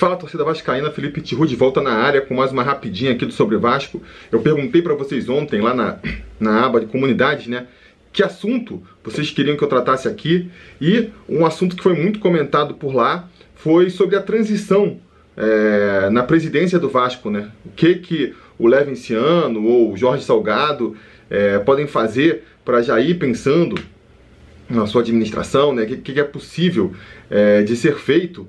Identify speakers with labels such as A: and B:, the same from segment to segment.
A: Fala torcida vascaína, Felipe Tiru de volta na área com mais uma rapidinha aqui do Sobre Vasco. Eu perguntei para vocês ontem lá na, na aba de comunidades, né, que assunto vocês queriam que eu tratasse aqui e um assunto que foi muito comentado por lá foi sobre a transição é, na presidência do Vasco, né? O que que o Levinciano ou o Jorge Salgado é, podem fazer para já ir pensando na sua administração, né? O que, que é possível é, de ser feito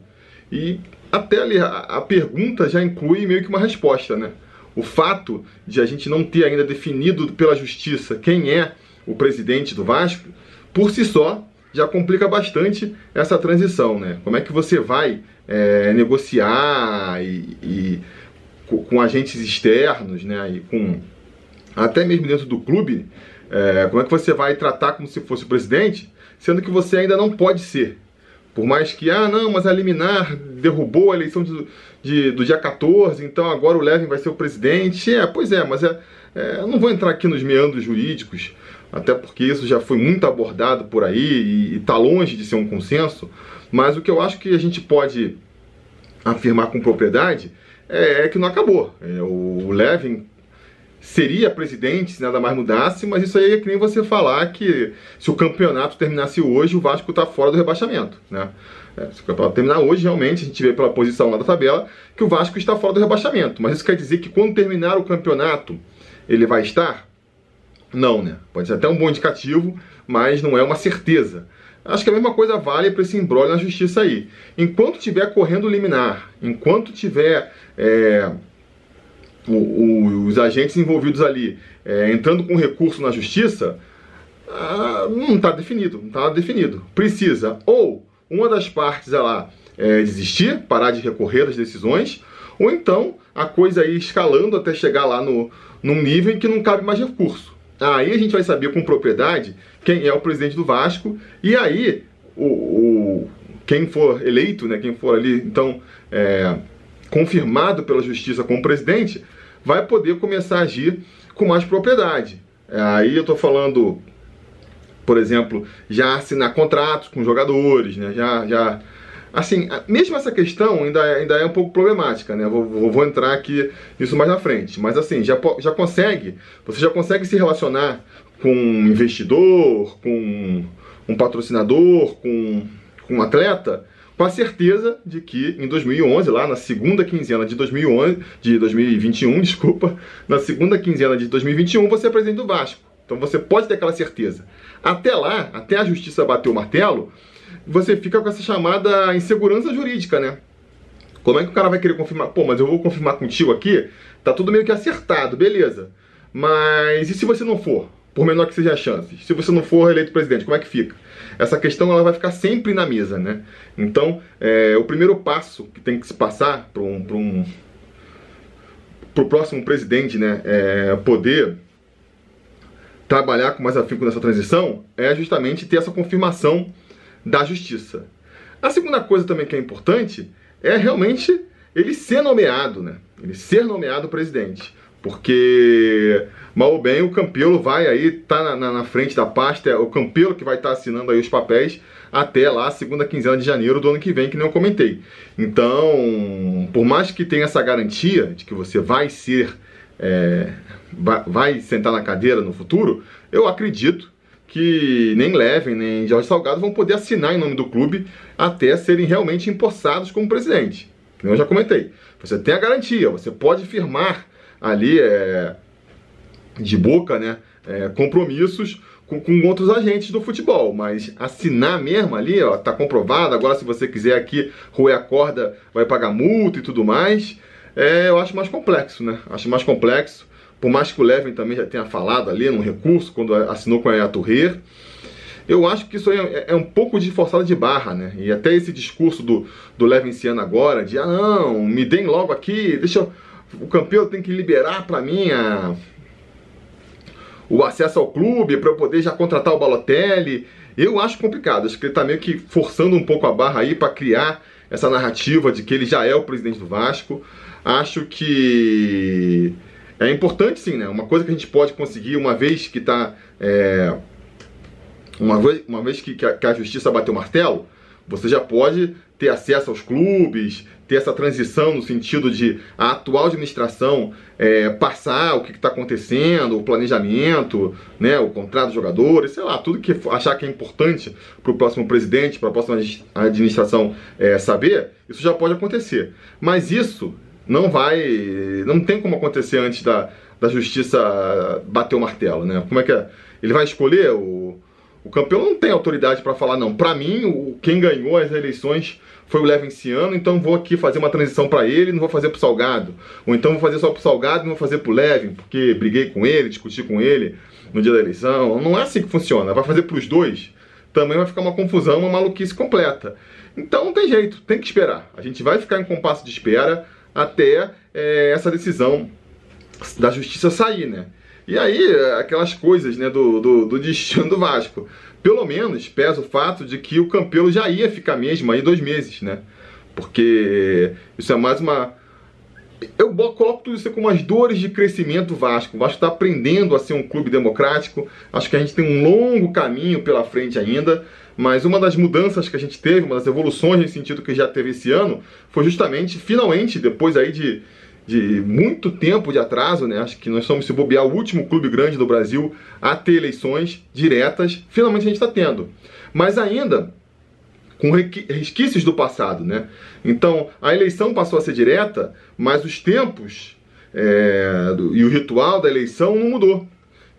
A: e até ali a, a pergunta já inclui meio que uma resposta, né? O fato de a gente não ter ainda definido pela justiça quem é o presidente do Vasco, por si só, já complica bastante essa transição, né? Como é que você vai é, negociar e, e, com agentes externos, né? E com até mesmo dentro do clube, é, como é que você vai tratar como se fosse o presidente, sendo que você ainda não pode ser. Por mais que, ah, não, mas a liminar derrubou a eleição de, de, do dia 14, então agora o Levin vai ser o presidente. É, pois é, mas é, é, eu não vou entrar aqui nos meandros jurídicos, até porque isso já foi muito abordado por aí e está longe de ser um consenso. Mas o que eu acho que a gente pode afirmar com propriedade é, é que não acabou. É, o Levin seria presidente se nada mais mudasse, mas isso aí é que nem você falar que se o campeonato terminasse hoje, o Vasco está fora do rebaixamento, né? É, se o campeonato terminar hoje, realmente, a gente vê pela posição lá da tabela que o Vasco está fora do rebaixamento. Mas isso quer dizer que quando terminar o campeonato, ele vai estar? Não, né? Pode ser até um bom indicativo, mas não é uma certeza. Acho que a mesma coisa vale para esse embrolho na justiça aí. Enquanto tiver correndo liminar, enquanto tiver é, o, os agentes envolvidos ali é, entrando com recurso na justiça, ah, não está definido, não está definido. Precisa ou uma das partes lá é, desistir, parar de recorrer às decisões, ou então a coisa ir escalando até chegar lá no, num nível em que não cabe mais recurso. Aí a gente vai saber com propriedade quem é o presidente do Vasco, e aí o, o quem for eleito, né, quem for ali, então, é, confirmado pela justiça como presidente, vai poder começar a agir com mais propriedade. Aí eu estou falando, por exemplo, já assinar contratos com jogadores, né? já, já assim, mesmo essa questão ainda, é, ainda é um pouco problemática, né? Vou, vou, vou, entrar aqui nisso mais na frente. Mas assim, já, já consegue, você já consegue se relacionar com um investidor, com um patrocinador, com, com um atleta, com a certeza de que em 2011, lá na segunda quinzena de 2011, de 2021, desculpa, na segunda quinzena de 2021 você é presidente do Vasco. Então você pode ter aquela certeza. Até lá, até a justiça bater o martelo, você fica com essa chamada insegurança jurídica, né? Como é que o cara vai querer confirmar? Pô, mas eu vou confirmar contigo aqui, tá tudo meio que acertado, beleza. Mas e se você não for? Por menor que seja a chance. Se você não for eleito presidente, como é que fica? essa questão ela vai ficar sempre na mesa, né? Então, é, o primeiro passo que tem que se passar para um, um o próximo presidente, né, é, poder trabalhar com mais afinco nessa transição é justamente ter essa confirmação da justiça. A segunda coisa também que é importante é realmente ele ser nomeado, né? Ele ser nomeado presidente. Porque mal ou bem o Campelo vai aí, tá na, na, na, frente da pasta, é o Campelo que vai estar tá assinando aí os papéis até lá segunda quinzena de janeiro do ano que vem, que nem eu comentei. Então, por mais que tenha essa garantia de que você vai ser, é, vai, sentar na cadeira no futuro, eu acredito que nem Levin, nem Jorge Salgado vão poder assinar em nome do clube até serem realmente empossados como presidente. Eu já comentei. Você tem a garantia, você pode firmar ali é, de boca, né, é, compromissos com, com, outros agentes do futebol, mas assinar mesmo ali, ó, tá comprovado, agora se você quiser aqui roer a corda, vai pagar multa e tudo mais, é, eu acho mais complexo, né, acho mais complexo, por mais que o Levin também já tenha falado ali no recurso, quando assinou com a Torrer, eu acho que isso é, é, um pouco de forçada de barra, né? E até esse discurso do, do Levinciano agora, de ah não, me deem logo aqui, deixa eu o campeão tem que liberar para mim a, o acesso ao clube para eu poder já contratar o Balotelli. Eu acho complicado, acho que ele está meio que forçando um pouco a barra aí para criar essa narrativa de que ele já é o presidente do Vasco. Acho que é importante sim, né? Uma coisa que a gente pode conseguir uma vez que está é, uma vez, uma vez que, que, a, que a justiça bateu o martelo, você já pode ter acesso aos clubes, ter essa transição no sentido de a atual administração é, passar o que está acontecendo, o planejamento, né, o contrato dos jogadores, sei lá, tudo que achar que é importante para o próximo presidente, para a próxima administração é, saber, isso já pode acontecer. Mas isso não vai, não tem como acontecer antes da, da justiça bater o martelo, né? Como é que é? Ele vai escolher o o campeão não tem autoridade para falar, não. Para mim, o, quem ganhou as eleições foi o Levenciano, então vou aqui fazer uma transição para ele, não vou fazer pro Salgado. Ou então vou fazer só pro Salgado e não vou fazer pro Levin, porque briguei com ele, discuti com ele no dia da eleição. Não é assim que funciona. Vai fazer pros dois, também vai ficar uma confusão, uma maluquice completa. Então não tem jeito, tem que esperar. A gente vai ficar em compasso de espera até é, essa decisão da justiça sair, né? E aí, aquelas coisas né, do, do, do, destino do Vasco. Pelo menos pesa o fato de que o Campelo já ia ficar mesmo aí dois meses, né? Porque isso é mais uma. Eu coloco tudo isso como as dores de crescimento do Vasco. O Vasco está aprendendo a ser um clube democrático. Acho que a gente tem um longo caminho pela frente ainda. Mas uma das mudanças que a gente teve, uma das evoluções nesse sentido que já teve esse ano, foi justamente, finalmente, depois aí de de muito tempo de atraso, né? Acho que nós somos, se bobear, o último clube grande do Brasil a ter eleições diretas. Finalmente a gente está tendo. Mas ainda com resquícios do passado, né? Então, a eleição passou a ser direta, mas os tempos é, do, e o ritual da eleição não mudou.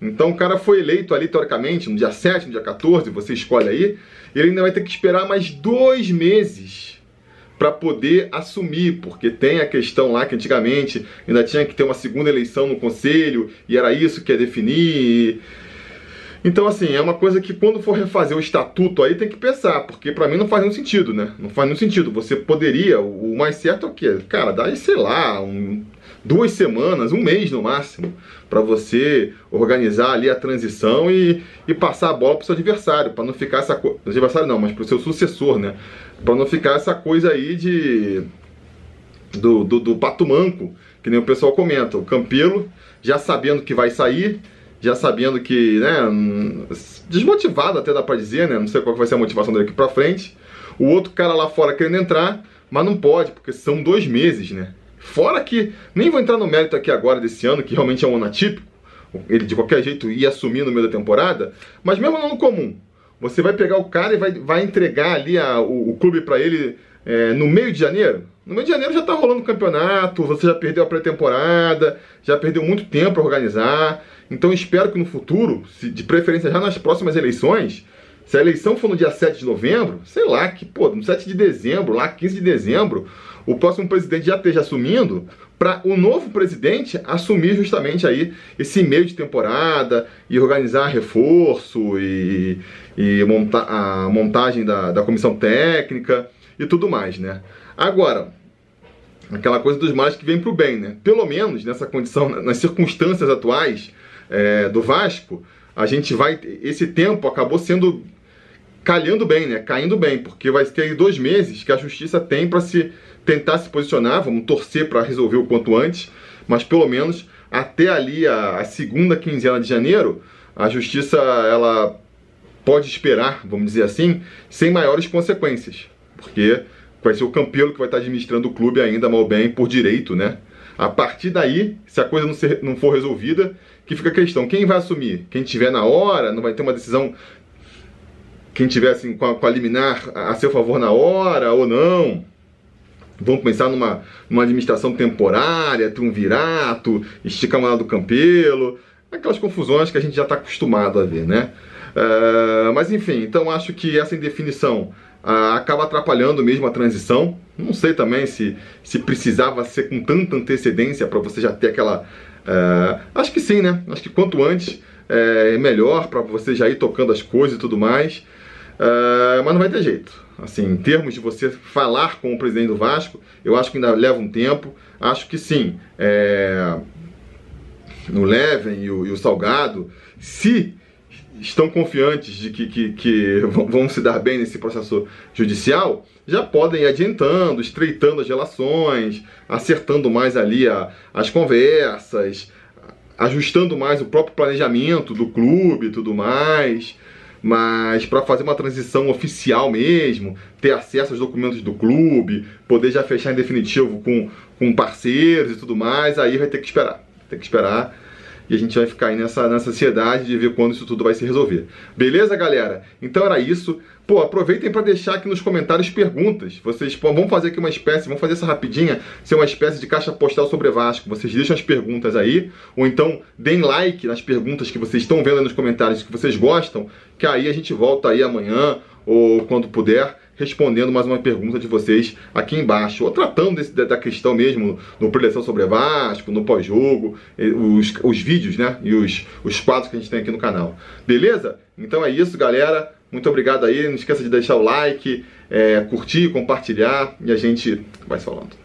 A: Então, o cara foi eleito ali, teoricamente, no dia 7, no dia 14, você escolhe aí, ele ainda vai ter que esperar mais dois meses para poder assumir, porque tem a questão lá que antigamente ainda tinha que ter uma segunda eleição no conselho e era isso que ia definir. Então, assim, é uma coisa que quando for refazer o estatuto aí tem que pensar, porque para mim não faz nenhum sentido, né? Não faz nenhum sentido. Você poderia, o mais certo é o quê? Cara, dá, sei lá, um, duas semanas, um mês no máximo, para você organizar ali a transição e, e passar a bola pro seu adversário, para não ficar essa coisa. Adversário não, mas pro seu sucessor, né? Para não ficar essa coisa aí de. Do, do, do pato manco, que nem o pessoal comenta. O Campelo, já sabendo que vai sair, já sabendo que, né, desmotivado até dá pra dizer, né, não sei qual vai ser a motivação dele aqui pra frente. O outro cara lá fora querendo entrar, mas não pode, porque são dois meses, né. Fora que, nem vou entrar no mérito aqui agora desse ano, que realmente é um ano atípico, ele de qualquer jeito ia assumir no meio da temporada, mas mesmo no ano comum, você vai pegar o cara e vai, vai entregar ali a, o, o clube para ele é, no meio de janeiro? No meio de janeiro já está rolando o campeonato, você já perdeu a pré-temporada, já perdeu muito tempo para organizar. Então espero que no futuro, se, de preferência já nas próximas eleições, se a eleição for no dia 7 de novembro, sei lá, que pô, no 7 de dezembro, lá 15 de dezembro, o próximo presidente já esteja assumindo, para o novo presidente assumir justamente aí esse meio de temporada e organizar reforço e, e monta a montagem da, da comissão técnica e tudo mais, né? Agora, aquela coisa dos males que vem para o bem, né? Pelo menos nessa condição, nas circunstâncias atuais é, do Vasco, a gente vai. Esse tempo acabou sendo calhando bem, né? Caindo bem, porque vai ter dois meses que a justiça tem para se tentar se posicionar, vamos torcer para resolver o quanto antes, mas pelo menos até ali a, a, segunda quinzena de janeiro, a justiça ela pode esperar, vamos dizer assim, sem maiores consequências, porque vai ser o Campelo que vai estar administrando o clube ainda mal bem por direito, né? A partir daí, se a coisa não, ser, não for resolvida, que fica a questão, quem vai assumir? Quem tiver na hora, não vai ter uma decisão quem tiver assim, com, a, com a liminar a seu favor na hora ou não? Vamos pensar numa, numa administração temporária, triunvirato, esticar o do Campelo, aquelas confusões que a gente já está acostumado a ver, né? Uh, mas enfim, então acho que essa indefinição uh, acaba atrapalhando mesmo a transição. Não sei também se, se precisava ser com tanta antecedência para você já ter aquela. Uh, acho que sim, né? Acho que quanto antes é melhor para você já ir tocando as coisas e tudo mais. Uh, mas não vai ter jeito. Assim, em termos de você falar com o presidente do Vasco, eu acho que ainda leva um tempo. Acho que sim. É... O Leven e o, e o Salgado, se estão confiantes de que, que, que, vão se dar bem nesse processo judicial, já podem ir adiantando, estreitando as relações, acertando mais ali a, as conversas, ajustando mais o próprio planejamento do clube e tudo mais mas para fazer uma transição oficial mesmo, ter acesso aos documentos do clube, poder já fechar em definitivo com, com parceiros e tudo mais, aí vai ter que esperar. Tem que esperar e a gente vai ficar aí nessa, nessa ansiedade de ver quando isso tudo vai se resolver. Beleza, galera? Então era isso. Pô, aproveitem para deixar aqui nos comentários perguntas. Vocês pô, vamos fazer aqui uma espécie, vamos fazer essa rapidinha, ser uma espécie de caixa postal sobre Vasco. Vocês deixam as perguntas aí, ou então deem like nas perguntas que vocês estão vendo nos comentários que vocês gostam, que aí a gente volta aí amanhã ou quando puder respondendo mais uma pergunta de vocês aqui embaixo, ou tratando desse, da questão mesmo no Preleção sobre Vasco, no pós-jogo, os, os vídeos, né? E os, os quadros que a gente tem aqui no canal. Beleza? Então é isso, galera. Muito obrigado aí. Não esqueça de deixar o like, é, curtir, compartilhar e a gente vai falando.